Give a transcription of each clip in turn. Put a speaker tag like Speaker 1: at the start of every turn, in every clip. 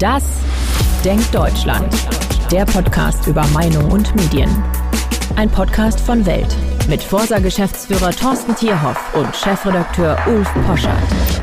Speaker 1: Das Denkt Deutschland. Der Podcast über Meinung und Medien. Ein Podcast von Welt mit Forsa-Geschäftsführer Thorsten Tierhoff und Chefredakteur Ulf Poschardt.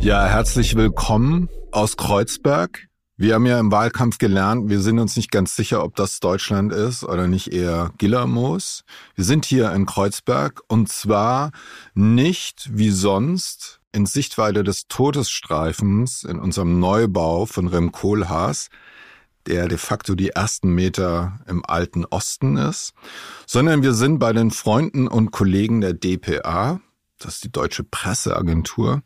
Speaker 2: Ja, herzlich willkommen aus Kreuzberg. Wir haben ja im Wahlkampf gelernt, wir sind uns nicht ganz sicher, ob das Deutschland ist oder nicht eher Gillermoos. Wir sind hier in Kreuzberg und zwar nicht wie sonst in Sichtweite des Todesstreifens in unserem Neubau von Rem Koolhaas, der de facto die ersten Meter im alten Osten ist, sondern wir sind bei den Freunden und Kollegen der DPA, das ist die Deutsche Presseagentur,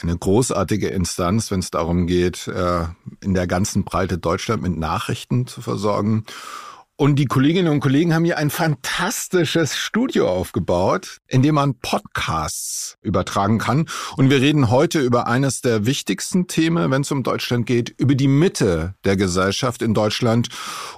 Speaker 2: eine großartige Instanz, wenn es darum geht, äh, in der ganzen Breite Deutschland mit Nachrichten zu versorgen. Und die Kolleginnen und Kollegen haben hier ein fantastisches Studio aufgebaut, in dem man Podcasts übertragen kann. Und wir reden heute über eines der wichtigsten Themen, wenn es um Deutschland geht, über die Mitte der Gesellschaft in Deutschland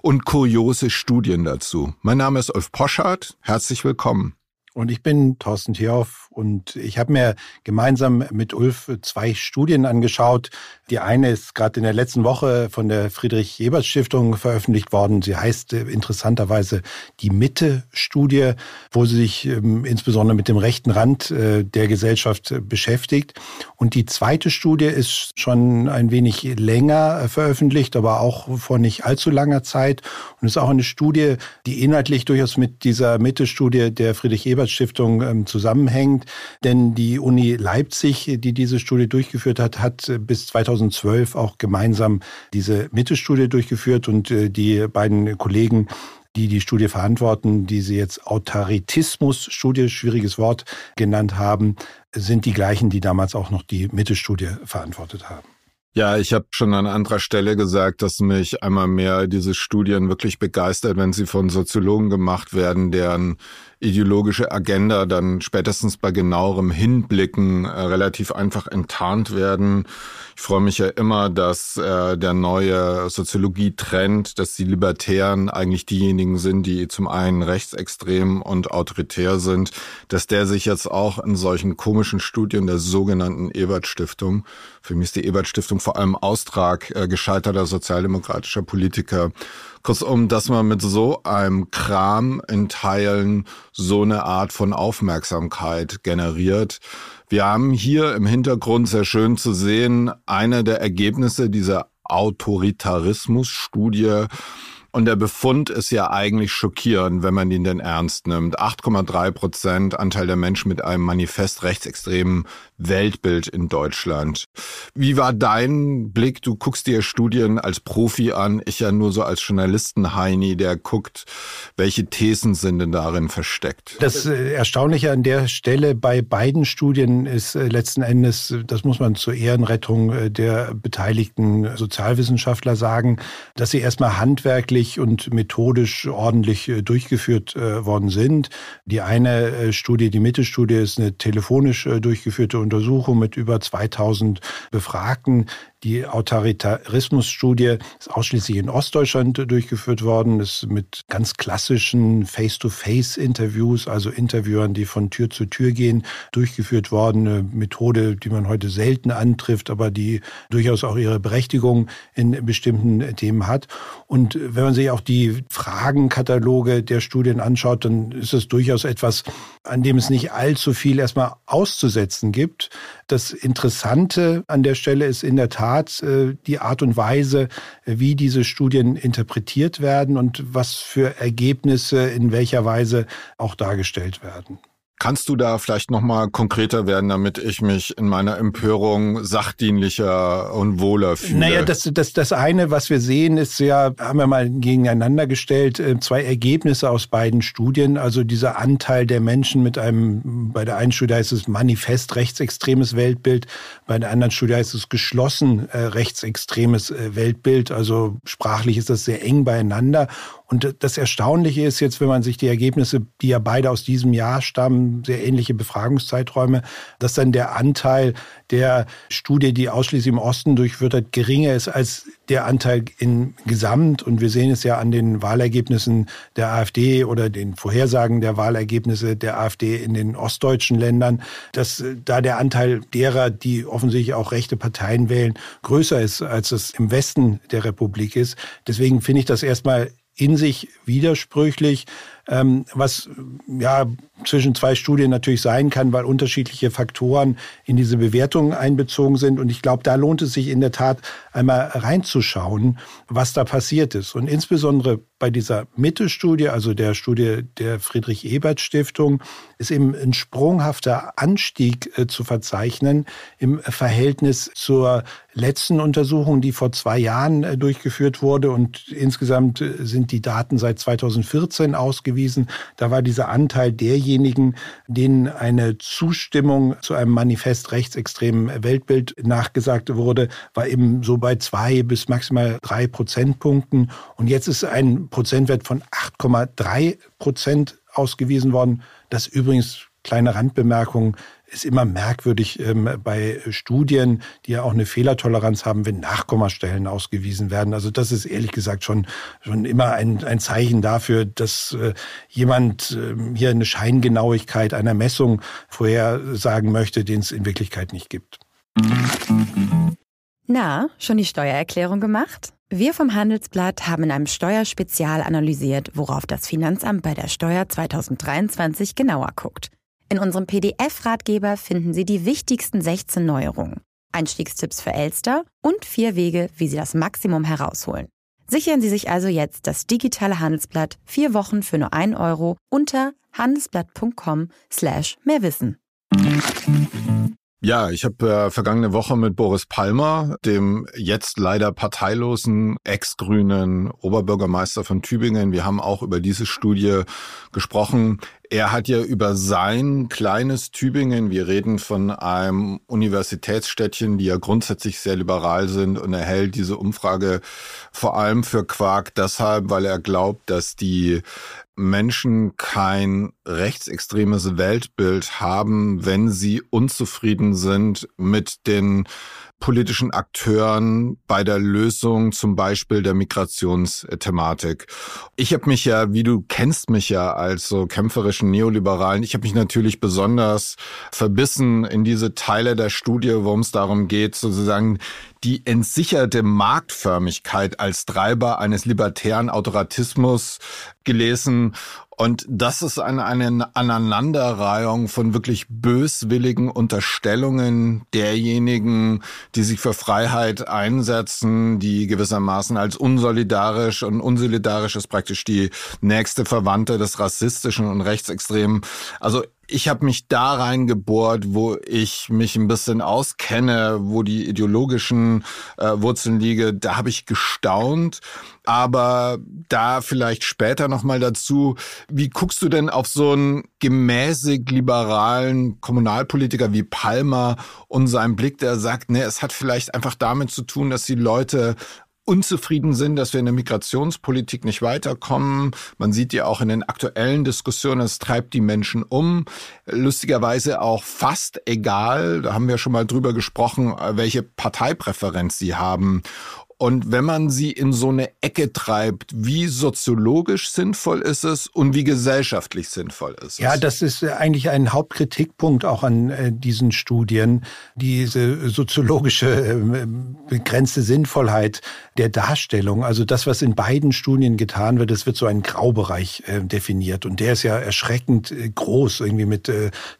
Speaker 2: und kuriose Studien dazu. Mein Name ist Ulf Poschardt. Herzlich willkommen.
Speaker 3: Und ich bin Thorsten Thierhoff und ich habe mir gemeinsam mit Ulf zwei Studien angeschaut. Die eine ist gerade in der letzten Woche von der Friedrich-Ebert-Stiftung veröffentlicht worden. Sie heißt äh, interessanterweise die Mitte-Studie, wo sie sich ähm, insbesondere mit dem rechten Rand äh, der Gesellschaft äh, beschäftigt. Und die zweite Studie ist schon ein wenig länger veröffentlicht, aber auch vor nicht allzu langer Zeit. Und ist auch eine Studie, die inhaltlich durchaus mit dieser Mitte-Studie der Friedrich-Ebert Stiftung ähm, zusammenhängt. Denn die Uni Leipzig, die diese Studie durchgeführt hat, hat äh, bis 2012 auch gemeinsam diese Mitte-Studie durchgeführt und äh, die beiden Kollegen die die Studie verantworten, die sie jetzt Autoritismus-Studie, schwieriges Wort, genannt haben, sind die gleichen, die damals auch noch die Mitte-Studie verantwortet haben.
Speaker 2: Ja, ich habe schon an anderer Stelle gesagt, dass mich einmal mehr diese Studien wirklich begeistert, wenn sie von Soziologen gemacht werden, deren ideologische Agenda dann spätestens bei genauerem Hinblicken äh, relativ einfach enttarnt werden. Ich freue mich ja immer, dass äh, der neue Soziologie-Trend, dass die Libertären eigentlich diejenigen sind, die zum einen rechtsextrem und autoritär sind, dass der sich jetzt auch in solchen komischen Studien der sogenannten Ebert-Stiftung, für mich ist die Ebert-Stiftung vor allem Austrag äh, gescheiterter sozialdemokratischer Politiker, Kurzum, dass man mit so einem Kram in Teilen so eine Art von Aufmerksamkeit generiert. Wir haben hier im Hintergrund sehr schön zu sehen, eine der Ergebnisse dieser Autoritarismus-Studie und der Befund ist ja eigentlich schockierend, wenn man ihn denn ernst nimmt. 8,3 Prozent Anteil der Menschen mit einem manifest rechtsextremen Weltbild in Deutschland. Wie war dein Blick? Du guckst dir Studien als Profi an, ich ja nur so als Journalisten-Heini, der guckt, welche Thesen sind denn darin versteckt?
Speaker 3: Das äh, Erstaunliche an der Stelle bei beiden Studien ist äh, letzten Endes, das muss man zur Ehrenrettung äh, der beteiligten Sozialwissenschaftler sagen, dass sie erstmal handwerklich und methodisch ordentlich durchgeführt worden sind. Die eine Studie, die Mitte-Studie, ist eine telefonisch durchgeführte Untersuchung mit über 2000 Befragten. Die Autoritarismusstudie ist ausschließlich in Ostdeutschland durchgeführt worden, ist mit ganz klassischen Face-to-Face-Interviews, also Interviewern, die von Tür zu Tür gehen, durchgeführt worden. Eine Methode, die man heute selten antrifft, aber die durchaus auch ihre Berechtigung in bestimmten Themen hat. Und wenn man sich auch die Fragenkataloge der Studien anschaut, dann ist es durchaus etwas, an dem es nicht allzu viel erstmal auszusetzen gibt. Das Interessante an der Stelle ist in der Tat, Tat äh, die Art und Weise, wie diese Studien interpretiert werden und was für Ergebnisse in welcher Weise auch dargestellt werden.
Speaker 2: Kannst du da vielleicht nochmal konkreter werden, damit ich mich in meiner Empörung sachdienlicher und wohler fühle?
Speaker 3: Naja, das, das, das eine, was wir sehen, ist ja, haben wir mal gegeneinander gestellt, äh, zwei Ergebnisse aus beiden Studien. Also dieser Anteil der Menschen mit einem, bei der einen Studie heißt es manifest rechtsextremes Weltbild, bei der anderen Studie heißt es geschlossen äh, rechtsextremes äh, Weltbild. Also sprachlich ist das sehr eng beieinander. Und das Erstaunliche ist jetzt, wenn man sich die Ergebnisse, die ja beide aus diesem Jahr stammen, sehr ähnliche Befragungszeiträume, dass dann der Anteil der Studie, die ausschließlich im Osten durchführt hat, geringer ist als der Anteil in Gesamt. Und wir sehen es ja an den Wahlergebnissen der AfD oder den Vorhersagen der Wahlergebnisse der AfD in den ostdeutschen Ländern, dass da der Anteil derer, die offensichtlich auch rechte Parteien wählen, größer ist, als es im Westen der Republik ist. Deswegen finde ich das erstmal in sich widersprüchlich, ähm, was ja zwischen zwei Studien natürlich sein kann, weil unterschiedliche Faktoren in diese Bewertungen einbezogen sind. Und ich glaube, da lohnt es sich in der Tat einmal reinzuschauen, was da passiert ist. Und insbesondere bei dieser Mitte-Studie, also der Studie der Friedrich-Ebert-Stiftung, ist eben ein sprunghafter Anstieg äh, zu verzeichnen im Verhältnis zur letzten Untersuchung, die vor zwei Jahren äh, durchgeführt wurde. Und insgesamt äh, sind die Daten seit 2014 ausgewiesen. Da war dieser Anteil derjenigen, denen eine Zustimmung zu einem Manifest rechtsextremen Weltbild nachgesagt wurde, war eben so bei zwei bis maximal drei Prozentpunkten. Und jetzt ist ein Prozentwert von 8,3 Prozent ausgewiesen worden. Das übrigens, kleine Randbemerkung, ist immer merkwürdig ähm, bei Studien, die ja auch eine Fehlertoleranz haben, wenn Nachkommastellen ausgewiesen werden. Also das ist ehrlich gesagt schon, schon immer ein, ein Zeichen dafür, dass äh, jemand äh, hier eine Scheingenauigkeit einer Messung vorhersagen möchte, den es in Wirklichkeit nicht gibt.
Speaker 1: Na, schon die Steuererklärung gemacht? Wir vom Handelsblatt haben in einem Steuerspezial analysiert, worauf das Finanzamt bei der Steuer 2023 genauer guckt. In unserem PDF-Ratgeber finden Sie die wichtigsten 16 Neuerungen, Einstiegstipps für Elster und vier Wege, wie Sie das Maximum herausholen. Sichern Sie sich also jetzt das digitale Handelsblatt vier Wochen für nur ein Euro unter handelsblatt.com slash mehrwissen.
Speaker 2: Ja, ich habe äh, vergangene Woche mit Boris Palmer, dem jetzt leider parteilosen ex-grünen Oberbürgermeister von Tübingen, wir haben auch über diese Studie gesprochen. Er hat ja über sein kleines Tübingen, wir reden von einem Universitätsstädtchen, die ja grundsätzlich sehr liberal sind, und er hält diese Umfrage vor allem für Quark deshalb, weil er glaubt, dass die Menschen kein rechtsextremes Weltbild haben, wenn sie unzufrieden sind mit den politischen Akteuren bei der Lösung zum Beispiel der Migrationsthematik. Ich habe mich ja, wie du kennst mich ja als so kämpferischen Neoliberalen, ich habe mich natürlich besonders verbissen in diese Teile der Studie, worum es darum geht, sozusagen die entsicherte Marktförmigkeit als Treiber eines libertären Autoratismus gelesen und das ist eine, eine Aneinanderreihung von wirklich böswilligen Unterstellungen derjenigen, die sich für Freiheit einsetzen, die gewissermaßen als unsolidarisch und unsolidarisch ist praktisch die nächste Verwandte des rassistischen und rechtsextremen. Also ich habe mich da reingebohrt, wo ich mich ein bisschen auskenne, wo die ideologischen äh, Wurzeln liege. Da habe ich gestaunt. Aber da vielleicht später nochmal dazu, wie guckst du denn auf so einen gemäßig liberalen Kommunalpolitiker wie Palmer und seinen Blick, der sagt, ne, es hat vielleicht einfach damit zu tun, dass die Leute unzufrieden sind, dass wir in der Migrationspolitik nicht weiterkommen. Man sieht ja auch in den aktuellen Diskussionen, es treibt die Menschen um. Lustigerweise auch fast egal, da haben wir schon mal drüber gesprochen, welche Parteipräferenz sie haben. Und wenn man sie in so eine Ecke treibt, wie soziologisch sinnvoll ist es und wie gesellschaftlich sinnvoll ist es?
Speaker 3: Ja, das ist eigentlich ein Hauptkritikpunkt auch an äh, diesen Studien, diese soziologische äh, begrenzte Sinnvollheit der Darstellung. Also das, was in beiden Studien getan wird, das wird so ein Graubereich äh, definiert. Und der ist ja erschreckend groß, irgendwie mit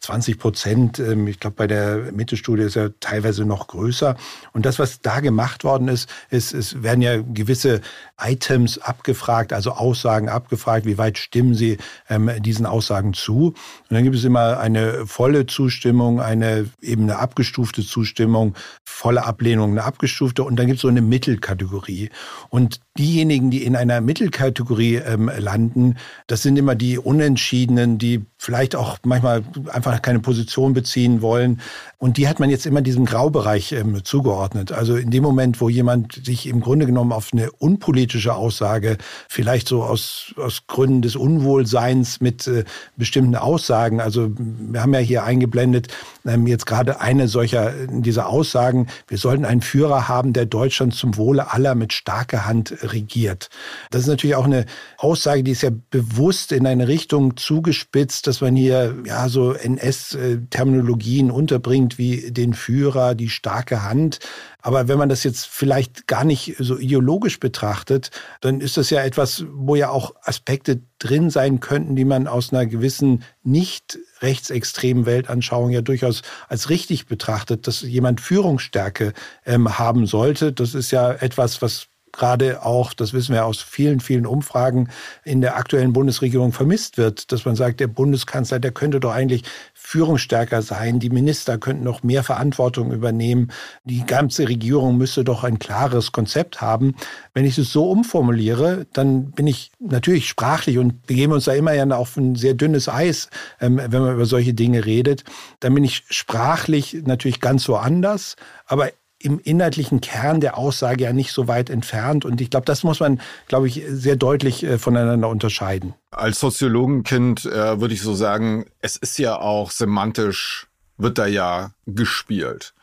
Speaker 3: 20 Prozent. Ähm, ich glaube, bei der Mitte-Studie ist er teilweise noch größer. Und das, was da gemacht worden ist, ist es, es werden ja gewisse Items abgefragt, also Aussagen abgefragt, wie weit stimmen Sie ähm, diesen Aussagen zu. Und dann gibt es immer eine volle Zustimmung, eine eben eine abgestufte Zustimmung, volle Ablehnung, eine abgestufte und dann gibt es so eine Mittelkategorie. Und diejenigen, die in einer Mittelkategorie ähm, landen, das sind immer die Unentschiedenen, die vielleicht auch manchmal einfach keine Position beziehen wollen. Und die hat man jetzt immer diesem Graubereich ähm, zugeordnet. Also in dem Moment, wo jemand sich im Grunde genommen auf eine unpolitische Aussage, vielleicht so aus, aus Gründen des Unwohlseins mit äh, bestimmten Aussagen, also wir haben ja hier eingeblendet, ähm, jetzt gerade eine solcher dieser Aussagen, wir sollten einen Führer haben, der Deutschland zum Wohle aller mit starker Hand regiert. Das ist natürlich auch eine Aussage, die ist ja bewusst in eine Richtung zugespitzt, dass man hier ja so NS-Terminologien unterbringt wie den Führer, die starke Hand. Aber wenn man das jetzt vielleicht gar nicht so ideologisch betrachtet, dann ist das ja etwas, wo ja auch Aspekte drin sein könnten, die man aus einer gewissen nicht rechtsextremen Weltanschauung ja durchaus als richtig betrachtet, dass jemand Führungsstärke ähm, haben sollte. Das ist ja etwas, was gerade auch, das wissen wir aus vielen, vielen Umfragen, in der aktuellen Bundesregierung vermisst wird, dass man sagt, der Bundeskanzler, der könnte doch eigentlich führungsstärker sein, die Minister könnten noch mehr Verantwortung übernehmen, die ganze Regierung müsste doch ein klares Konzept haben. Wenn ich es so umformuliere, dann bin ich natürlich sprachlich und begeben uns da immer ja auf ein sehr dünnes Eis, ähm, wenn man über solche Dinge redet. Dann bin ich sprachlich natürlich ganz woanders, aber im inhaltlichen Kern der Aussage ja nicht so weit entfernt. Und ich glaube, das muss man, glaube ich, sehr deutlich äh, voneinander unterscheiden.
Speaker 2: Als Soziologenkind äh, würde ich so sagen, es ist ja auch semantisch, wird da ja gespielt.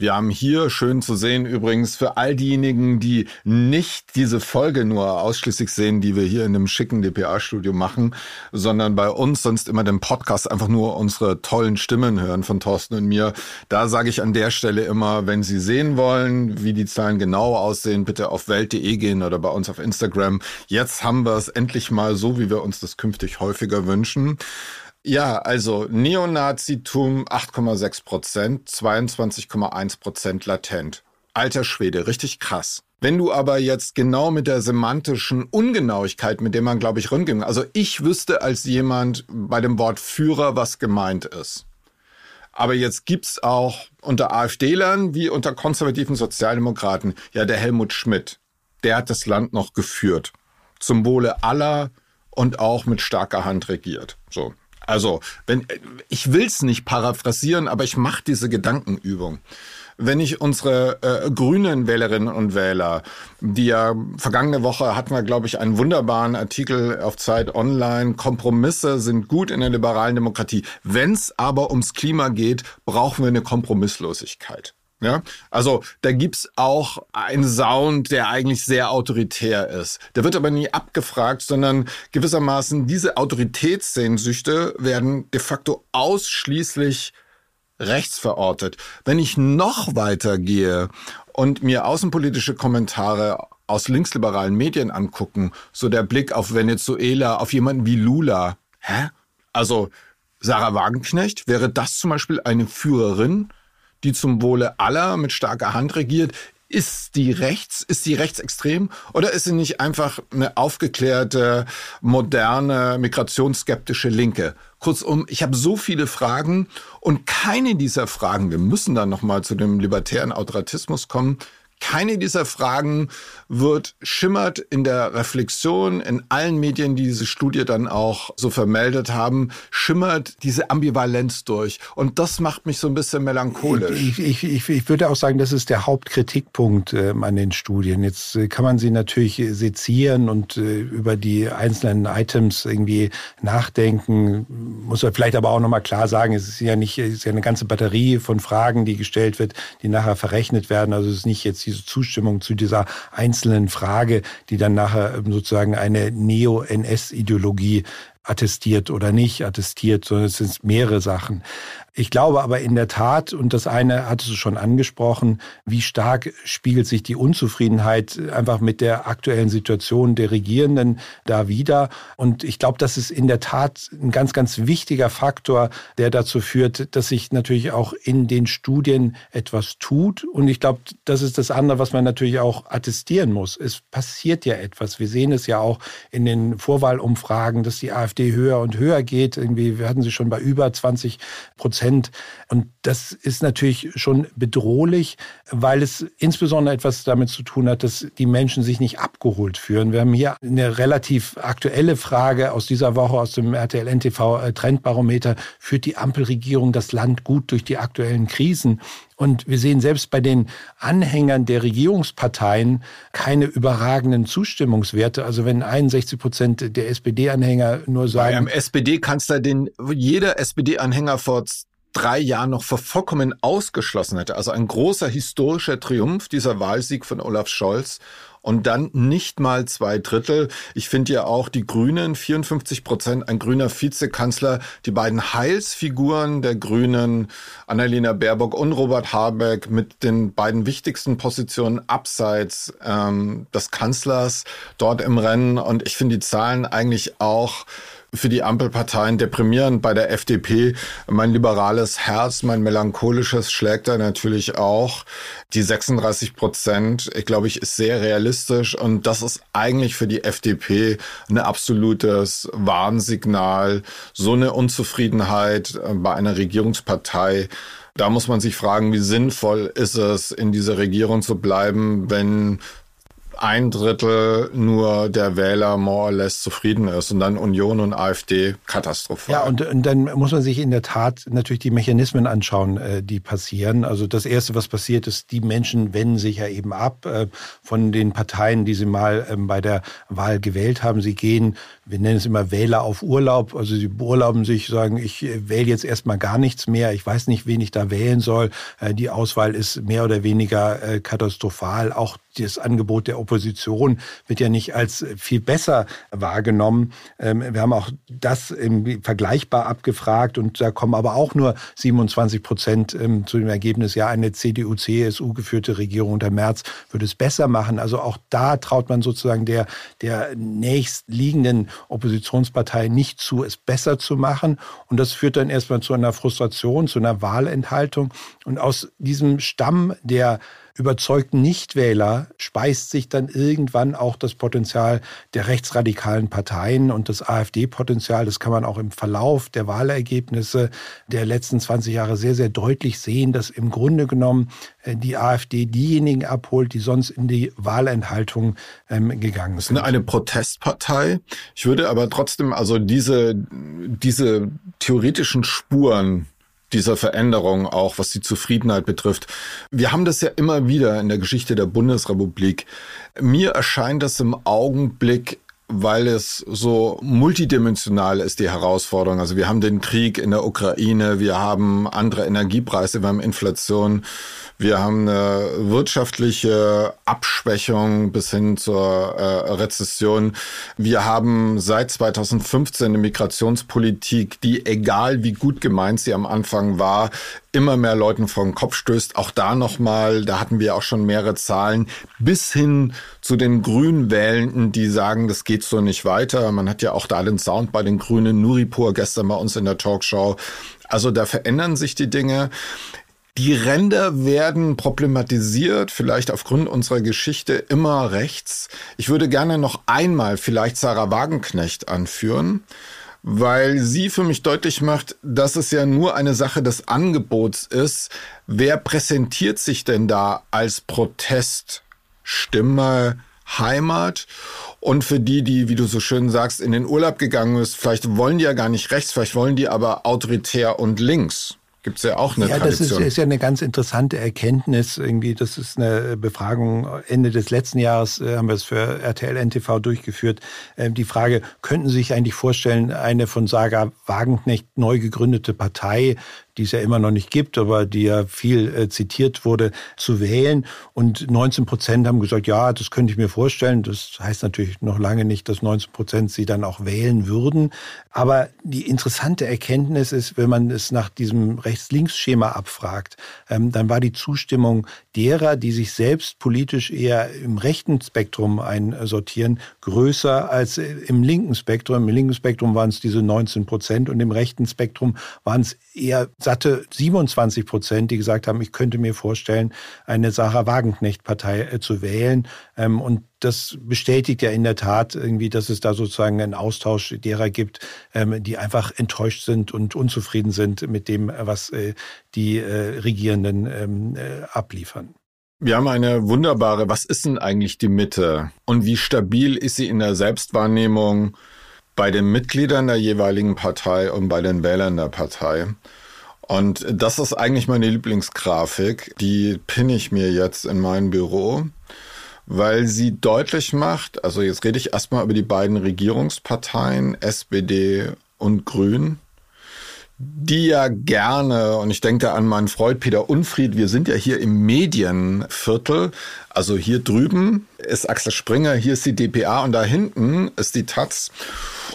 Speaker 2: Wir haben hier schön zu sehen übrigens für all diejenigen, die nicht diese Folge nur ausschließlich sehen, die wir hier in dem schicken DPA-Studio machen, sondern bei uns sonst immer den Podcast einfach nur unsere tollen Stimmen hören von Thorsten und mir. Da sage ich an der Stelle immer, wenn Sie sehen wollen, wie die Zahlen genau aussehen, bitte auf welt.de gehen oder bei uns auf Instagram. Jetzt haben wir es endlich mal so, wie wir uns das künftig häufiger wünschen. Ja, also Neonazitum 8,6 Prozent, 22,1 Prozent latent. Alter Schwede, richtig krass. Wenn du aber jetzt genau mit der semantischen Ungenauigkeit, mit der man, glaube ich, rundging, also ich wüsste als jemand bei dem Wort Führer, was gemeint ist. Aber jetzt gibt's auch unter AfD-Lern wie unter konservativen Sozialdemokraten, ja, der Helmut Schmidt, der hat das Land noch geführt. Zum Wohle aller und auch mit starker Hand regiert. So. Also, wenn ich will's nicht paraphrasieren, aber ich mache diese Gedankenübung. Wenn ich unsere äh, grünen Wählerinnen und Wähler, die ja vergangene Woche hatten wir, glaube ich, einen wunderbaren Artikel auf Zeit Online. Kompromisse sind gut in der liberalen Demokratie. Wenn's aber ums Klima geht, brauchen wir eine Kompromisslosigkeit. Ja, also da gibt's auch einen Sound, der eigentlich sehr autoritär ist. Der wird aber nie abgefragt, sondern gewissermaßen diese Autoritätssehnsüchte werden de facto ausschließlich rechts verortet. Wenn ich noch weiter gehe und mir außenpolitische Kommentare aus linksliberalen Medien angucken, so der Blick auf Venezuela, auf jemanden wie Lula, hä? Also Sarah Wagenknecht, wäre das zum Beispiel eine Führerin? Die zum Wohle aller mit starker Hand regiert, ist die rechts, ist sie rechtsextrem oder ist sie nicht einfach eine aufgeklärte, moderne, migrationsskeptische Linke? Kurzum, ich habe so viele Fragen und keine dieser Fragen, wir müssen dann nochmal zu dem libertären Autoratismus kommen, keine dieser Fragen wird schimmert in der Reflexion in allen Medien, die diese Studie dann auch so vermeldet haben, schimmert diese Ambivalenz durch. Und das macht mich so ein bisschen melancholisch.
Speaker 3: Ich, ich, ich, ich würde auch sagen, das ist der Hauptkritikpunkt äh, an den Studien. Jetzt äh, kann man sie natürlich sezieren und äh, über die einzelnen Items irgendwie nachdenken. Muss man vielleicht aber auch nochmal klar sagen, es ist ja nicht, es ist ja eine ganze Batterie von Fragen, die gestellt wird, die nachher verrechnet werden. Also es ist nicht jetzt diese Zustimmung zu dieser einzelnen Frage, die dann nachher sozusagen eine Neo-NS-Ideologie attestiert oder nicht attestiert, sondern es sind mehrere Sachen. Ich glaube aber in der Tat, und das eine hattest du schon angesprochen, wie stark spiegelt sich die Unzufriedenheit einfach mit der aktuellen Situation der Regierenden da wieder. Und ich glaube, das ist in der Tat ein ganz, ganz wichtiger Faktor, der dazu führt, dass sich natürlich auch in den Studien etwas tut. Und ich glaube, das ist das andere, was man natürlich auch attestieren muss. Es passiert ja etwas. Wir sehen es ja auch in den Vorwahlumfragen, dass die AfD höher und höher geht. Irgendwie, wir hatten sie schon bei über 20 Prozent Prozent. Und das ist natürlich schon bedrohlich, weil es insbesondere etwas damit zu tun hat, dass die Menschen sich nicht abgeholt fühlen. Wir haben hier eine relativ aktuelle Frage aus dieser Woche aus dem RTL NTV äh, Trendbarometer. Führt die Ampelregierung das Land gut durch die aktuellen Krisen? Und wir sehen selbst bei den Anhängern der Regierungsparteien keine überragenden Zustimmungswerte. Also wenn 61 Prozent der SPD-Anhänger nur sagen. Bei
Speaker 2: einem SPD-Kanzler, den jeder SPD-Anhänger vor drei Jahren noch vollkommen ausgeschlossen hätte. Also ein großer historischer Triumph, dieser Wahlsieg von Olaf Scholz und dann nicht mal zwei Drittel. Ich finde ja auch die Grünen, 54 Prozent, ein grüner Vizekanzler, die beiden Heilsfiguren der Grünen, Annalena Baerbock und Robert Habeck mit den beiden wichtigsten Positionen abseits ähm, des Kanzlers dort im Rennen. Und ich finde die Zahlen eigentlich auch für die Ampelparteien deprimierend. Bei der FDP, mein liberales Herz, mein melancholisches schlägt da natürlich auch. Die 36 Prozent, ich glaube ich, ist sehr realistisch und das ist eigentlich für die FDP ein absolutes Warnsignal. So eine Unzufriedenheit äh, bei einer Regierungspartei. Da muss man sich fragen, wie sinnvoll ist es, in dieser Regierung zu bleiben, wenn ein Drittel nur der Wähler more or less zufrieden ist und dann Union und AfD katastrophal.
Speaker 3: Ja, und, und dann muss man sich in der Tat natürlich die Mechanismen anschauen, äh, die passieren. Also das Erste, was passiert ist, die Menschen wenden sich ja eben ab äh, von den Parteien, die sie mal ähm, bei der Wahl gewählt haben. Sie gehen, wir nennen es immer Wähler auf Urlaub. Also sie beurlauben sich, sagen, ich äh, wähle jetzt erstmal gar nichts mehr. Ich weiß nicht, wen ich da wählen soll. Die Auswahl ist mehr oder weniger katastrophal. Auch das Angebot der Opposition wird ja nicht als viel besser wahrgenommen. Ähm, wir haben auch das vergleichbar abgefragt und da kommen aber auch nur 27 Prozent ähm, zu dem Ergebnis, ja, eine CDU-CSU geführte Regierung unter März würde es besser machen. Also auch da traut man sozusagen der, der nächstliegenden Oppositionspartei nicht zu, es besser zu machen. Und das führt dann erstmal zu einer Frustration, zu einer Wahlenthaltung. Und aus diesem Stamm der überzeugten Nichtwähler speist sich dann irgendwann auch das Potenzial der rechtsradikalen Parteien und das AfD-Potenzial. Das kann man auch im Verlauf der Wahlergebnisse der letzten 20 Jahre sehr, sehr deutlich sehen, dass im Grunde genommen äh, die AfD diejenigen abholt, die sonst in die Wahlenthaltung ähm, gegangen sind.
Speaker 2: Eine Protestpartei. Ich würde aber trotzdem also diese, diese theoretischen Spuren dieser Veränderung, auch was die Zufriedenheit betrifft. Wir haben das ja immer wieder in der Geschichte der Bundesrepublik. Mir erscheint das im Augenblick weil es so multidimensional ist, die Herausforderung. Also wir haben den Krieg in der Ukraine, wir haben andere Energiepreise, wir haben Inflation, wir haben eine wirtschaftliche Abschwächung bis hin zur äh, Rezession. Wir haben seit 2015 eine Migrationspolitik, die, egal wie gut gemeint sie am Anfang war, immer mehr Leuten vor den Kopf stößt. Auch da nochmal, da hatten wir auch schon mehrere Zahlen, bis hin zu den Grünwählenden, die sagen, das geht so nicht weiter. Man hat ja auch da den Sound bei den Grünen, Nuripur gestern bei uns in der Talkshow. Also da verändern sich die Dinge. Die Ränder werden problematisiert, vielleicht aufgrund unserer Geschichte immer rechts. Ich würde gerne noch einmal vielleicht Sarah Wagenknecht anführen, weil sie für mich deutlich macht, dass es ja nur eine Sache des Angebots ist. Wer präsentiert sich denn da als Proteststimme Heimat? Und für die, die, wie du so schön sagst, in den Urlaub gegangen ist, vielleicht wollen die ja gar nicht rechts, vielleicht wollen die aber autoritär und links. Gibt es ja auch eine
Speaker 3: ja,
Speaker 2: Tradition.
Speaker 3: Ja, das ist, ist, ja eine ganz interessante Erkenntnis. Irgendwie, das ist eine Befragung Ende des letzten Jahres, äh, haben wir es für RTL NTV durchgeführt. Ähm, die Frage, könnten Sie sich eigentlich vorstellen, eine von Saga Wagenknecht neu gegründete Partei die es ja immer noch nicht gibt, aber die ja viel äh, zitiert wurde, zu wählen. Und 19 Prozent haben gesagt, ja, das könnte ich mir vorstellen. Das heißt natürlich noch lange nicht, dass 19 Prozent sie dann auch wählen würden. Aber die interessante Erkenntnis ist, wenn man es nach diesem Rechts-Links-Schema abfragt, ähm, dann war die Zustimmung derer, die sich selbst politisch eher im rechten Spektrum einsortieren, größer als im linken Spektrum. Im linken Spektrum waren es diese 19 Prozent und im rechten Spektrum waren es eher satte 27 Prozent, die gesagt haben, ich könnte mir vorstellen, eine Sarah Wagenknecht-Partei äh, zu wählen. Ähm, und das bestätigt ja in der Tat irgendwie, dass es da sozusagen einen Austausch derer gibt, ähm, die einfach enttäuscht sind und unzufrieden sind mit dem, was äh, die äh, Regierenden ähm, abliefern.
Speaker 2: Wir haben eine wunderbare, was ist denn eigentlich die Mitte und wie stabil ist sie in der Selbstwahrnehmung bei den Mitgliedern der jeweiligen Partei und bei den Wählern der Partei? Und das ist eigentlich meine Lieblingsgrafik, die pinne ich mir jetzt in mein Büro, weil sie deutlich macht, also jetzt rede ich erstmal über die beiden Regierungsparteien, SPD und Grün, die ja gerne, und ich denke an meinen Freund Peter Unfried, wir sind ja hier im Medienviertel, also hier drüben ist Axel Springer, hier ist die DPA und da hinten ist die Taz.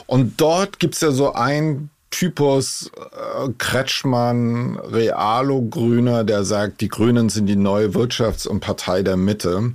Speaker 2: Und dort gibt's ja so ein Typus äh, Kretschmann, Realo-Grüner, der sagt, die Grünen sind die neue Wirtschafts- und Partei der Mitte.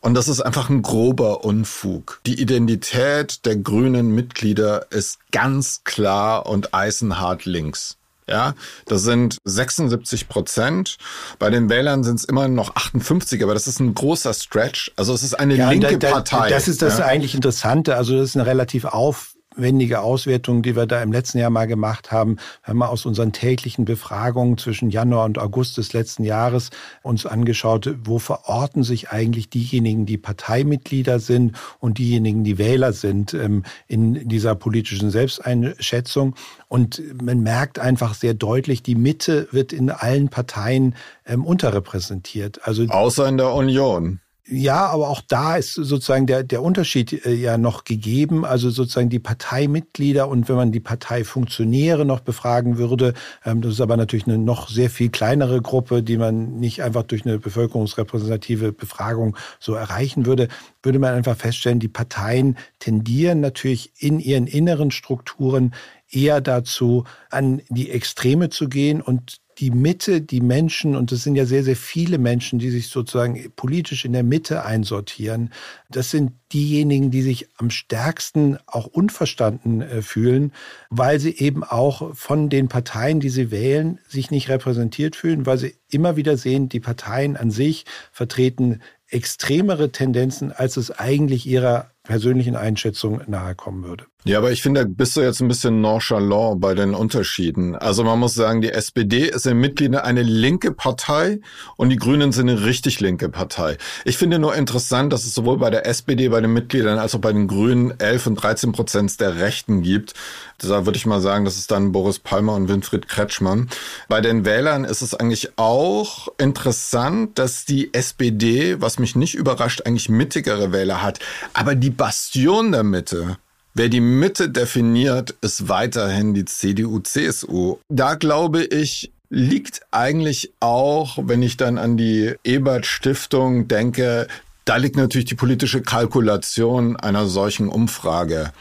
Speaker 2: Und das ist einfach ein grober Unfug. Die Identität der grünen Mitglieder ist ganz klar und eisenhart links. Ja, das sind 76 Prozent. Bei den Wählern sind es immer noch 58, aber das ist ein großer Stretch. Also es ist eine ja, linke da, da, Partei.
Speaker 3: Das ist das ja. eigentlich Interessante. Also das ist eine relativ auf aufwendige Auswertung, die wir da im letzten Jahr mal gemacht haben. Wir haben mal aus unseren täglichen Befragungen zwischen Januar und August des letzten Jahres uns angeschaut, wo verorten sich eigentlich diejenigen, die Parteimitglieder sind und diejenigen, die Wähler sind ähm, in dieser politischen Selbsteinschätzung. Und man merkt einfach sehr deutlich, die Mitte wird in allen Parteien ähm, unterrepräsentiert.
Speaker 2: Also außer in der Union.
Speaker 3: Ja, aber auch da ist sozusagen der, der Unterschied äh, ja noch gegeben. Also sozusagen die Parteimitglieder und wenn man die Parteifunktionäre noch befragen würde, ähm, das ist aber natürlich eine noch sehr viel kleinere Gruppe, die man nicht einfach durch eine bevölkerungsrepräsentative Befragung so erreichen würde, würde man einfach feststellen, die Parteien tendieren natürlich in ihren inneren Strukturen eher dazu, an die Extreme zu gehen und die Mitte, die Menschen, und das sind ja sehr, sehr viele Menschen, die sich sozusagen politisch in der Mitte einsortieren, das sind diejenigen, die sich am stärksten auch unverstanden äh, fühlen, weil sie eben auch von den Parteien, die sie wählen, sich nicht repräsentiert fühlen, weil sie immer wieder sehen, die Parteien an sich vertreten extremere Tendenzen, als es eigentlich ihrer persönlichen Einschätzung nahe kommen würde.
Speaker 2: Ja, aber ich finde, da bist du jetzt ein bisschen nonchalant bei den Unterschieden. Also man muss sagen, die SPD ist in Mitgliedern eine linke Partei und die Grünen sind eine richtig linke Partei. Ich finde nur interessant, dass es sowohl bei der SPD, bei den Mitgliedern als auch bei den Grünen 11 und 13 Prozent der Rechten gibt. Da würde ich mal sagen, das ist dann Boris Palmer und Winfried Kretschmann. Bei den Wählern ist es eigentlich auch interessant, dass die SPD, was mich nicht überrascht, eigentlich mittigere Wähler hat. Aber die Bastion der Mitte, wer die Mitte definiert, ist weiterhin die CDU-CSU. Da glaube ich, liegt eigentlich auch, wenn ich dann an die Ebert-Stiftung denke, da liegt natürlich die politische Kalkulation einer solchen Umfrage.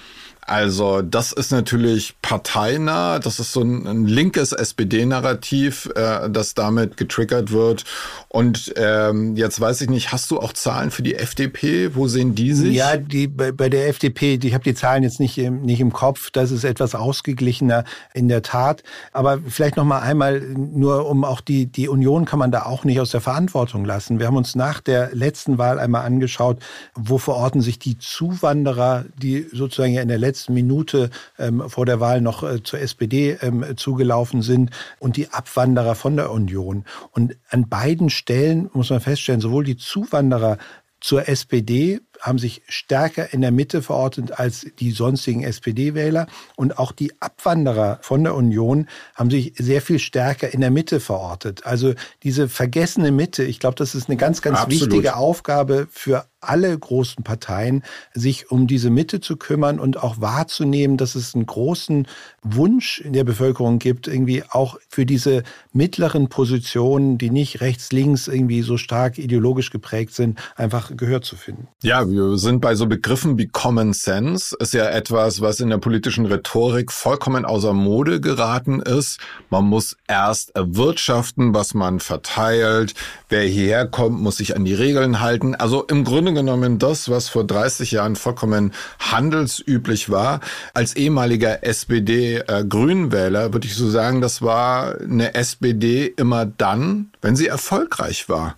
Speaker 2: Also das ist natürlich parteinah, das ist so ein, ein linkes SPD-Narrativ, äh, das damit getriggert wird. Und ähm, jetzt weiß ich nicht, hast du auch Zahlen für die FDP? Wo sehen die sich?
Speaker 3: Ja, die bei, bei der FDP, die, ich habe die Zahlen jetzt nicht im, nicht im Kopf, das ist etwas ausgeglichener in der Tat. Aber vielleicht noch mal einmal, nur um auch die, die Union kann man da auch nicht aus der Verantwortung lassen. Wir haben uns nach der letzten Wahl einmal angeschaut, wo verorten sich die Zuwanderer, die sozusagen ja in der letzten letzten Minute ähm, vor der Wahl noch äh, zur SPD ähm, zugelaufen sind und die Abwanderer von der Union. Und an beiden Stellen muss man feststellen, sowohl die Zuwanderer zur SPD haben sich stärker in der Mitte verortet als die sonstigen SPD-Wähler. Und auch die Abwanderer von der Union haben sich sehr viel stärker in der Mitte verortet. Also diese vergessene Mitte, ich glaube, das ist eine ganz, ganz Absolut. wichtige Aufgabe für alle großen Parteien, sich um diese Mitte zu kümmern und auch wahrzunehmen, dass es einen großen Wunsch in der Bevölkerung gibt, irgendwie auch für diese mittleren Positionen, die nicht rechts, links irgendwie so stark ideologisch geprägt sind, einfach Gehör zu finden.
Speaker 2: Ja, Ja, wir sind bei so Begriffen wie Common Sense. Ist ja etwas, was in der politischen Rhetorik vollkommen außer Mode geraten ist. Man muss erst erwirtschaften, was man verteilt. Wer hierher kommt, muss sich an die Regeln halten. Also im Grunde genommen das, was vor 30 Jahren vollkommen handelsüblich war. Als ehemaliger SPD-Grünwähler äh, würde ich so sagen, das war eine SPD immer dann, wenn sie erfolgreich war.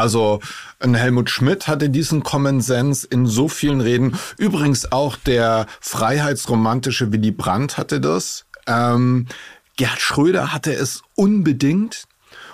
Speaker 2: Also ein Helmut Schmidt hatte diesen Common Sense in so vielen Reden. Übrigens auch der freiheitsromantische Willy Brandt hatte das. Ähm, Gerhard Schröder hatte es unbedingt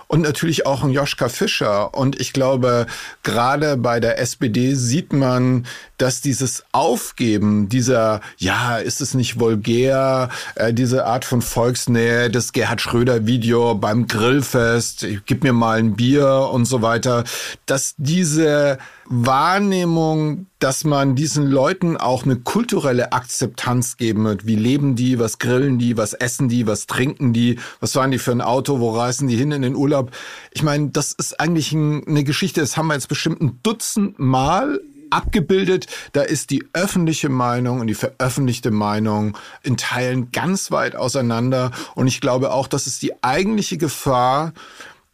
Speaker 2: und natürlich auch ein Joschka Fischer. Und ich glaube, gerade bei der SPD sieht man, dass dieses Aufgeben dieser, ja, ist es nicht vulgär, äh, diese Art von Volksnähe, das Gerhard Schröder-Video beim Grillfest, gib mir mal ein Bier und so weiter, dass diese Wahrnehmung, dass man diesen Leuten auch eine kulturelle Akzeptanz geben wird. Wie leben die? Was grillen die? Was essen die? Was trinken die? Was fahren die für ein Auto? Wo reisen die hin in den Urlaub? Ich meine, das ist eigentlich eine Geschichte, das haben wir jetzt bestimmt ein Dutzend Mal abgebildet. Da ist die öffentliche Meinung und die veröffentlichte Meinung in Teilen ganz weit auseinander. Und ich glaube auch, das ist die eigentliche Gefahr,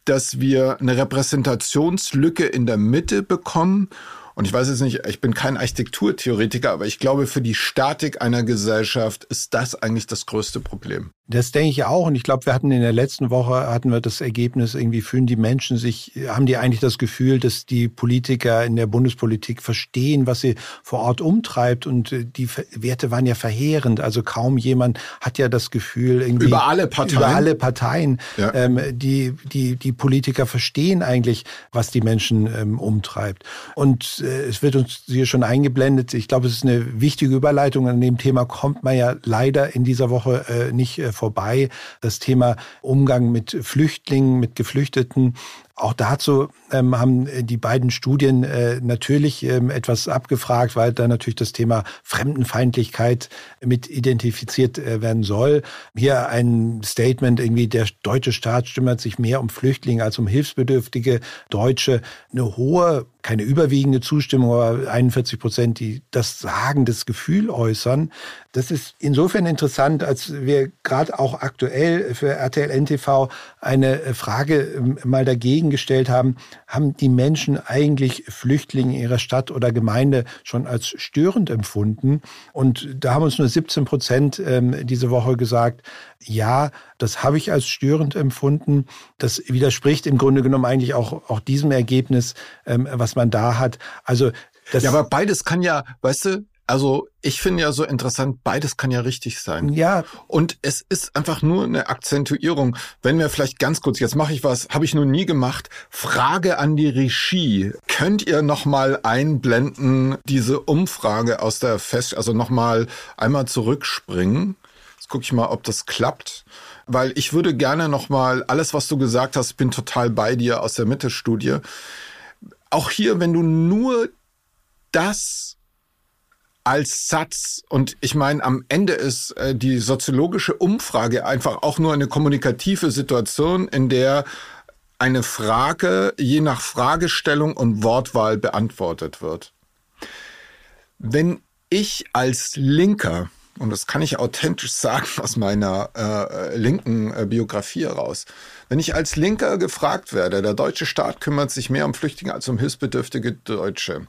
Speaker 2: dass wir eine Repräsentationslücke in der Mitte bekommen. Und ich weiß jetzt nicht, ich bin kein Architekturtheoretiker, aber ich glaube, für die Statik einer Gesellschaft ist das eigentlich das größte Problem.
Speaker 3: Das denke ich auch. Und ich glaube, wir hatten in der letzten Woche hatten wir das Ergebnis, irgendwie fühlen die Menschen sich, haben die eigentlich das Gefühl, dass die Politiker in der Bundespolitik verstehen, was sie vor Ort umtreibt. Und äh, die Werte waren ja verheerend. Also kaum jemand hat ja das Gefühl, irgendwie.
Speaker 2: Über alle Parteien.
Speaker 3: Über alle Parteien. Ja. Ähm, die, die, die Politiker verstehen eigentlich, was die Menschen ähm, umtreibt. Und es wird uns hier schon eingeblendet. Ich glaube, es ist eine wichtige Überleitung. An dem Thema kommt man ja leider in dieser Woche äh, nicht äh, vorbei. Das Thema Umgang mit Flüchtlingen, mit Geflüchteten. Auch dazu ähm, haben die beiden Studien äh, natürlich ähm, etwas abgefragt, weil da natürlich das Thema Fremdenfeindlichkeit mit identifiziert äh, werden soll. Hier ein Statement irgendwie, der deutsche Staat stimmert sich mehr um Flüchtlinge als um hilfsbedürftige Deutsche. Eine hohe keine überwiegende Zustimmung, aber 41 Prozent, die das sagendes Gefühl äußern. Das ist insofern interessant, als wir gerade auch aktuell für RTL NTV eine Frage ähm, mal dagegen gestellt haben, haben die Menschen eigentlich Flüchtlinge in ihrer Stadt oder Gemeinde schon als störend empfunden? Und da haben uns nur 17 Prozent ähm, diese Woche gesagt, ja, das habe ich als störend empfunden. Das widerspricht im Grunde genommen eigentlich auch, auch diesem Ergebnis, ähm, was man da hat. Also
Speaker 2: das ja, aber beides kann ja, weißt du, also ich finde ja so interessant, beides kann ja richtig sein.
Speaker 3: Ja.
Speaker 2: Und es ist einfach nur eine Akzentuierung. Wenn wir vielleicht ganz kurz, jetzt mache ich was, habe ich noch nie gemacht. Frage an die Regie. Könnt ihr nochmal einblenden, diese Umfrage aus der Fest, also nochmal einmal zurückspringen? Jetzt gucke ich mal, ob das klappt. Weil ich würde gerne nochmal alles, was du gesagt hast, bin total bei dir aus der Mitte-Studie. Auch hier, wenn du nur das als Satz. Und ich meine, am Ende ist äh, die soziologische Umfrage einfach auch nur eine kommunikative Situation, in der eine Frage je nach Fragestellung und Wortwahl beantwortet wird. Wenn ich als Linker, und das kann ich authentisch sagen aus meiner äh, linken äh, Biografie heraus, wenn ich als Linker gefragt werde, der deutsche Staat kümmert sich mehr um Flüchtlinge als um hilfsbedürftige Deutsche,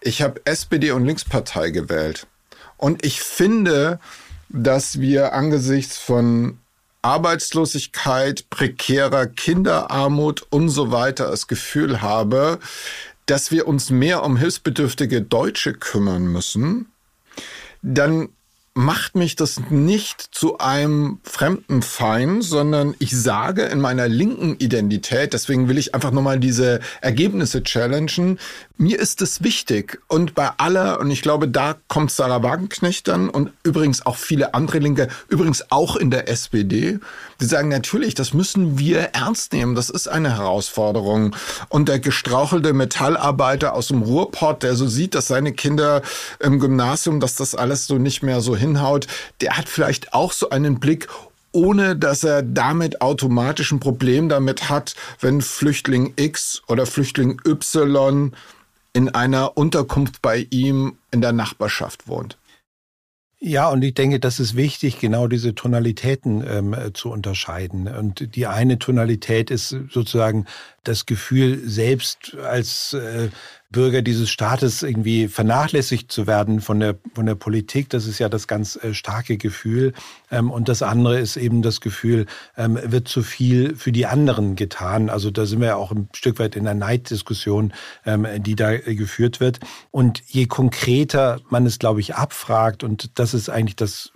Speaker 2: ich habe SPD und Linkspartei gewählt. Und ich finde, dass wir angesichts von Arbeitslosigkeit, prekärer Kinderarmut und so weiter das Gefühl habe, dass wir uns mehr um hilfsbedürftige Deutsche kümmern müssen, dann macht mich das nicht zu einem fremden Feind, sondern ich sage in meiner linken Identität, deswegen will ich einfach nochmal diese Ergebnisse challengen, mir ist es wichtig und bei aller, und ich glaube, da kommt Sarah Wagenknecht dann und übrigens auch viele andere Linke, übrigens auch in der SPD, die sagen natürlich, das müssen wir ernst nehmen, das ist eine Herausforderung. Und der gestrauchelte Metallarbeiter aus dem Ruhrpott, der so sieht, dass seine Kinder im Gymnasium, dass das alles so nicht mehr so hinhaut, der hat vielleicht auch so einen Blick, ohne dass er damit automatisch ein Problem damit hat, wenn Flüchtling X oder Flüchtling Y in einer Unterkunft bei ihm in der Nachbarschaft wohnt.
Speaker 3: Ja, und ich denke, das ist wichtig, genau diese Tonalitäten ähm, zu unterscheiden. Und die eine Tonalität ist sozusagen das Gefühl, selbst als äh, Bürger dieses Staates irgendwie vernachlässigt zu werden von der, von der Politik. Das ist ja das ganz äh, starke Gefühl. Ähm, und das andere ist eben das Gefühl, ähm, wird zu viel für die anderen getan. Also da sind wir ja auch ein Stück weit in der Neiddiskussion, ähm, die da geführt wird. Und je konkreter man es, glaube ich, abfragt, und das ist eigentlich das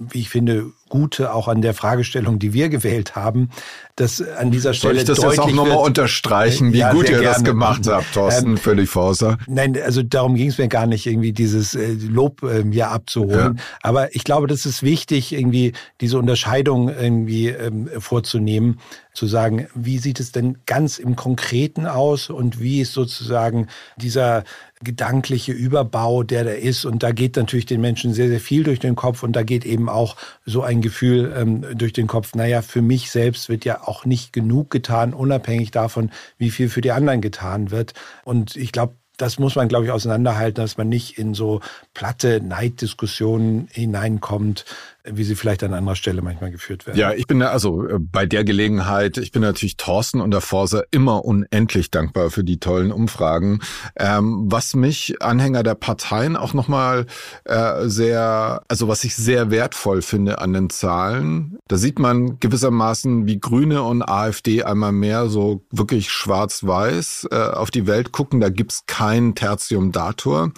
Speaker 3: wie ich finde, Gute auch an der Fragestellung, die wir gewählt haben, dass an dieser Stelle
Speaker 2: Soll ich das jetzt auch nochmal unterstreichen, wie ja, gut ihr gerne. das gemacht habt, Thorsten, ähm, völlig Forser?
Speaker 3: Nein, also darum ging es mir gar nicht, irgendwie dieses äh, Lob äh, hier abzuholen. Ja. Aber ich glaube, das ist wichtig, irgendwie diese Unterscheidung irgendwie ähm, vorzunehmen, zu sagen, wie sieht es denn ganz im Konkreten aus und wie ist sozusagen dieser gedankliche Überbau, der da ist. Und da geht natürlich den Menschen sehr, sehr viel durch den Kopf. Und da geht eben auch so ein Gefühl ähm, durch den Kopf, naja, für mich selbst wird ja auch nicht genug getan, unabhängig davon, wie viel für die anderen getan wird. Und ich glaube, das muss man, glaube ich, auseinanderhalten, dass man nicht in so platte Neiddiskussionen hineinkommt, wie sie vielleicht an anderer Stelle manchmal geführt werden.
Speaker 2: Ja, ich bin also äh, bei der Gelegenheit, ich bin natürlich Thorsten und der Forsa immer unendlich dankbar für die tollen Umfragen. Ähm, was mich Anhänger der Parteien auch nochmal äh, sehr, also was ich sehr wertvoll finde an den Zahlen, da sieht man gewissermaßen, wie Grüne und AfD einmal mehr so wirklich schwarz-weiß äh, auf die Welt gucken. Da gibt's kein Tertium Dator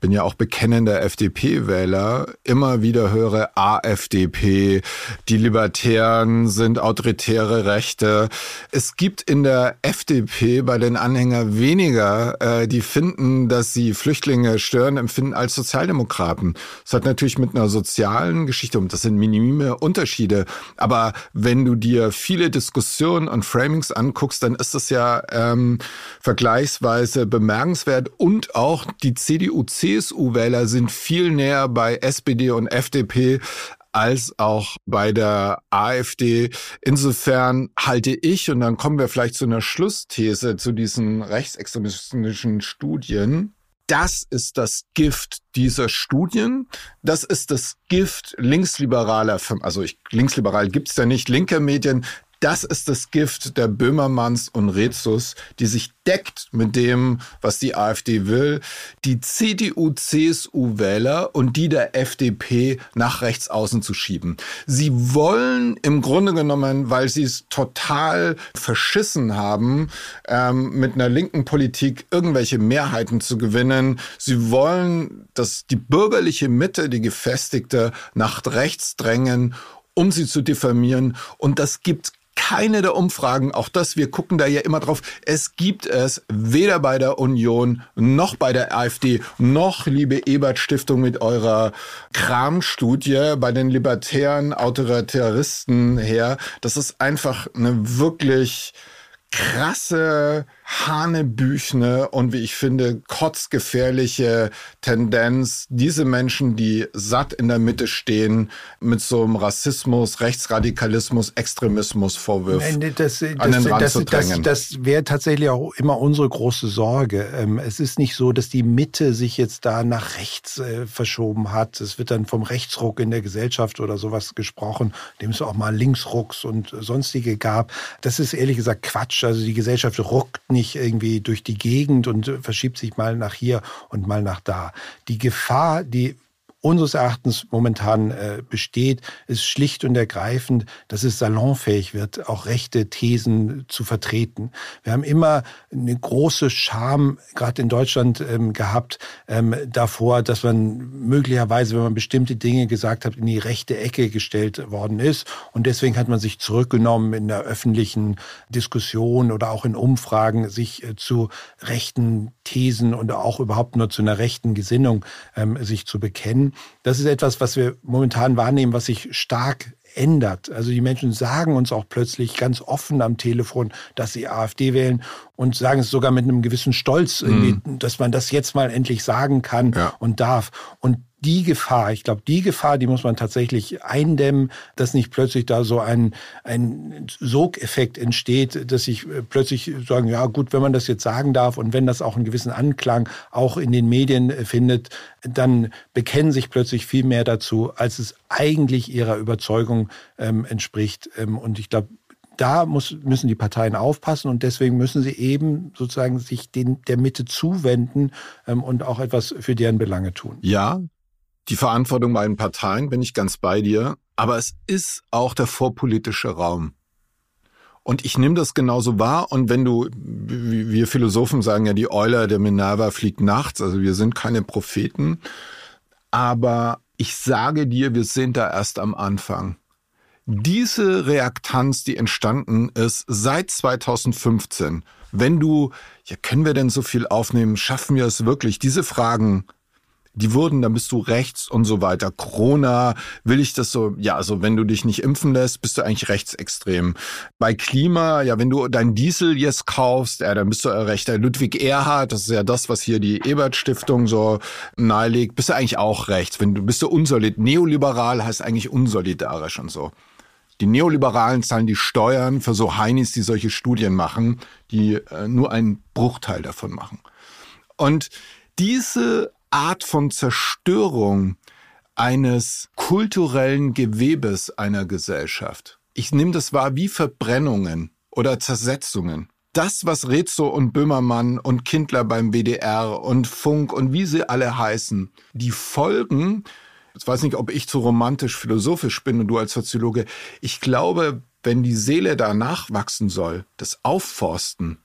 Speaker 2: bin ja auch bekennender FDP-Wähler, immer wieder höre AfDP, die Libertären sind autoritäre Rechte. Es gibt in der FDP bei den Anhängern weniger, äh, die finden, dass sie Flüchtlinge stören, empfinden als Sozialdemokraten. Das hat natürlich mit einer sozialen Geschichte, und das sind minime Unterschiede. Aber wenn du dir viele Diskussionen und Framings anguckst, dann ist das ja ähm, vergleichsweise bemerkenswert und auch die CDU, CSU-Wähler sind viel näher bei SPD und FDP als auch bei der AfD. Insofern halte ich, und dann kommen wir vielleicht zu einer Schlussthese zu diesen rechtsextremistischen Studien, das ist das Gift dieser Studien. Das ist das Gift linksliberaler, also ich, linksliberal gibt's ja nicht, linker Medien. Das ist das Gift der Böhmermanns und Rezus, die sich deckt mit dem, was die AfD will, die CDU-CSU-Wähler und die der FDP nach rechts außen zu schieben. Sie wollen im Grunde genommen, weil sie es total verschissen haben, ähm, mit einer linken Politik irgendwelche Mehrheiten zu gewinnen. Sie wollen, dass die bürgerliche Mitte, die gefestigte, nach rechts drängen um sie zu diffamieren. Und das gibt keine der Umfragen, auch das, wir gucken da ja immer drauf, es gibt es weder bei der Union noch bei der AfD noch, liebe Ebert Stiftung mit eurer Kramstudie bei den libertären Autoritaristen her. Das ist einfach eine wirklich krasse hanebüchene und wie ich finde kotzgefährliche Tendenz, diese Menschen, die satt in der Mitte stehen, mit so einem Rassismus, Rechtsradikalismus, Extremismus Vorwürfen
Speaker 3: Nein, das, das, an den Rand das, zu drängen. Das, das wäre tatsächlich auch immer unsere große Sorge. Ähm, es ist nicht so, dass die Mitte sich jetzt da nach rechts äh, verschoben hat. Es wird dann vom Rechtsruck in der Gesellschaft oder sowas gesprochen, dem es auch mal Linksrucks und sonstige gab. Das ist ehrlich gesagt Quatsch. Also die Gesellschaft ruckt nicht nicht irgendwie durch die Gegend und verschiebt sich mal nach hier und mal nach da. Die Gefahr, die unseres Erachtens momentan äh, besteht, ist schlicht und ergreifend, dass es salonfähig wird, auch rechte Thesen zu vertreten. Wir haben immer eine große Scham, gerade in Deutschland, ähm, gehabt ähm, davor, dass man möglicherweise, wenn man bestimmte Dinge gesagt hat, in die rechte Ecke gestellt worden ist. Und deswegen hat man sich zurückgenommen in der öffentlichen Diskussion oder auch in Umfragen, sich äh, zu rechten Thesen und auch überhaupt nur zu einer rechten Gesinnung ähm, sich zu bekennen. Das ist etwas, was wir momentan wahrnehmen, was sich stark ändert. Also die Menschen sagen uns auch plötzlich ganz offen am Telefon, dass sie AfD wählen und sagen es sogar mit einem gewissen Stolz, mhm. dass man das jetzt mal endlich sagen kann ja. und darf. Und die Gefahr, ich glaube, die Gefahr, die muss man tatsächlich eindämmen, dass nicht plötzlich da so ein, ein Sogeffekt entsteht, dass ich äh, plötzlich sagen, ja gut, wenn man das jetzt sagen darf und wenn das auch einen gewissen Anklang auch in den Medien äh, findet, dann bekennen sich plötzlich viel mehr dazu, als es eigentlich ihrer Überzeugung ähm, entspricht. Ähm, und ich glaube, da muss, müssen die Parteien aufpassen und deswegen müssen sie eben sozusagen sich den, der Mitte zuwenden ähm, und auch etwas für deren Belange tun.
Speaker 2: Ja, die Verantwortung bei den Parteien bin ich ganz bei dir, aber es ist auch der vorpolitische Raum. Und ich nehme das genauso wahr. Und wenn du, wir Philosophen sagen ja, die Euler der Minerva fliegt nachts, also wir sind keine Propheten. Aber ich sage dir, wir sind da erst am Anfang. Diese Reaktanz, die entstanden ist seit 2015, wenn du, ja, können wir denn so viel aufnehmen? Schaffen wir es wirklich? Diese Fragen die wurden, dann bist du rechts und so weiter. Corona, will ich das so, ja, also wenn du dich nicht impfen lässt, bist du eigentlich rechtsextrem. Bei Klima, ja, wenn du dein Diesel jetzt kaufst, ja, dann bist du rechter. Ludwig Erhard, das ist ja das, was hier die Ebert-Stiftung so nahelegt, bist du eigentlich auch rechts. Wenn du bist du unsolid, neoliberal heißt eigentlich unsolidarisch und so. Die Neoliberalen zahlen die Steuern für so Heinis, die solche Studien machen, die äh, nur einen Bruchteil davon machen. Und diese Art von Zerstörung eines kulturellen Gewebes einer Gesellschaft. Ich nehme das wahr wie Verbrennungen oder Zersetzungen. Das, was Rezo und Böhmermann und Kindler beim WDR und Funk und wie sie alle heißen, die Folgen, ich weiß nicht, ob ich zu romantisch philosophisch bin und du als Soziologe, ich glaube, wenn die Seele da nachwachsen soll, das Aufforsten,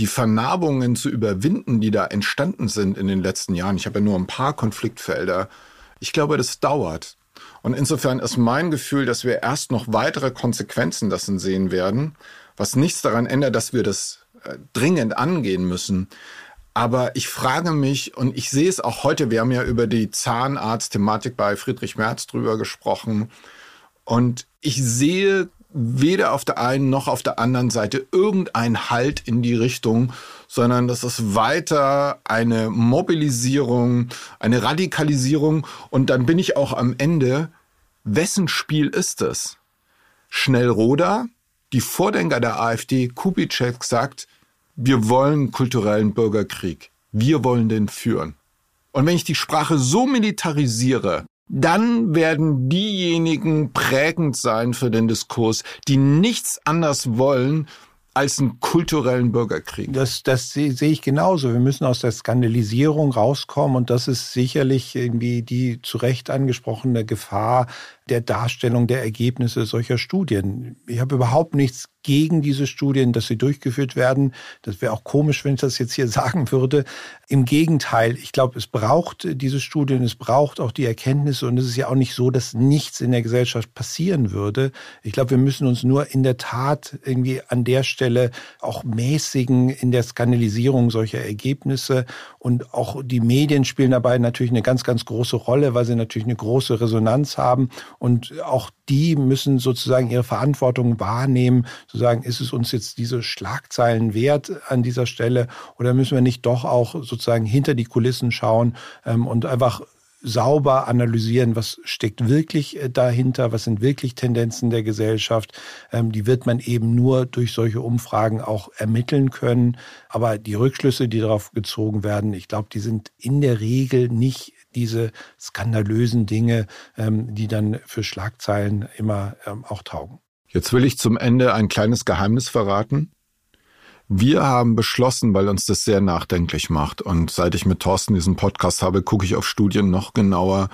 Speaker 2: die Vernarbungen zu überwinden, die da entstanden sind in den letzten Jahren. Ich habe ja nur ein paar Konfliktfelder. Ich glaube, das dauert. Und insofern ist mein Gefühl, dass wir erst noch weitere Konsequenzen dessen sehen werden, was nichts daran ändert, dass wir das äh, dringend angehen müssen. Aber ich frage mich, und ich sehe es auch heute, wir haben ja über die Zahnarzt-Thematik bei Friedrich Merz drüber gesprochen. Und ich sehe weder auf der einen noch auf der anderen Seite irgendein Halt in die Richtung, sondern das ist weiter eine Mobilisierung, eine Radikalisierung und dann bin ich auch am Ende, wessen Spiel ist es? Schnellroda, die Vordenker der AfD, Kubitschek sagt, wir wollen kulturellen Bürgerkrieg. Wir wollen den führen. Und wenn ich die Sprache so militarisiere, dann werden diejenigen prägend sein für den Diskurs, die nichts anders wollen, als einen kulturellen Bürgerkrieg.
Speaker 3: Das, das sehe ich genauso. Wir müssen aus der Skandalisierung rauskommen und das ist sicherlich irgendwie die zu Recht angesprochene Gefahr der Darstellung der Ergebnisse solcher Studien. Ich habe überhaupt nichts gegen diese Studien, dass sie durchgeführt werden. Das wäre auch komisch, wenn ich das jetzt hier sagen würde. Im Gegenteil, ich glaube, es braucht diese Studien, es braucht auch die Erkenntnisse und es ist ja auch nicht so, dass nichts in der Gesellschaft passieren würde. Ich glaube, wir müssen uns nur in der Tat irgendwie an der Stelle auch mäßigen in der Skandalisierung solcher Ergebnisse und auch die Medien spielen dabei natürlich eine ganz, ganz große Rolle, weil sie natürlich eine große Resonanz haben und auch die müssen sozusagen ihre Verantwortung wahrnehmen, zu sagen, ist es uns jetzt diese Schlagzeilen wert an dieser Stelle oder müssen wir nicht doch auch sozusagen hinter die Kulissen schauen ähm, und einfach sauber analysieren, was steckt wirklich äh, dahinter, was sind wirklich Tendenzen der Gesellschaft. Ähm, die wird man eben nur durch solche Umfragen auch ermitteln können. Aber die Rückschlüsse, die darauf gezogen werden, ich glaube, die sind in der Regel nicht diese skandalösen Dinge, ähm, die dann für Schlagzeilen immer ähm, auch taugen.
Speaker 2: Jetzt will ich zum Ende ein kleines Geheimnis verraten. Wir haben beschlossen, weil uns das sehr nachdenklich macht und seit ich mit Thorsten diesen Podcast habe, gucke ich auf Studien noch genauer.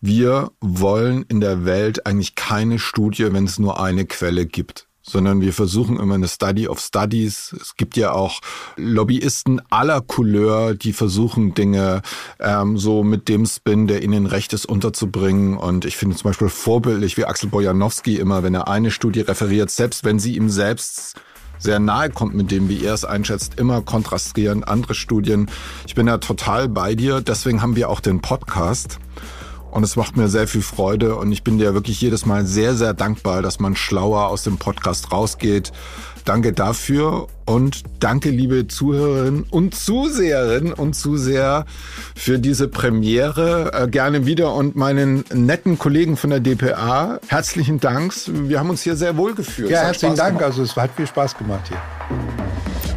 Speaker 2: Wir wollen in der Welt eigentlich keine Studie, wenn es nur eine Quelle gibt sondern wir versuchen immer eine Study of Studies. Es gibt ja auch Lobbyisten aller Couleur, die versuchen, Dinge ähm, so mit dem Spin, der ihnen recht ist, unterzubringen. Und ich finde zum Beispiel vorbildlich, wie Axel Bojanowski immer, wenn er eine Studie referiert, selbst wenn sie ihm selbst sehr nahe kommt mit dem, wie er es einschätzt, immer kontrastieren andere Studien. Ich bin da total bei dir. Deswegen haben wir auch den Podcast. Und es macht mir sehr viel Freude und ich bin dir wirklich jedes Mal sehr, sehr dankbar, dass man schlauer aus dem Podcast rausgeht. Danke dafür und danke, liebe Zuhörerinnen und Zuseherinnen und Zuseher, für diese Premiere. Äh, gerne wieder und meinen netten Kollegen von der DPA. Herzlichen Dank. Wir haben uns hier sehr wohl gefühlt.
Speaker 3: Ja, herzlichen Dank. Also es hat viel Spaß gemacht hier.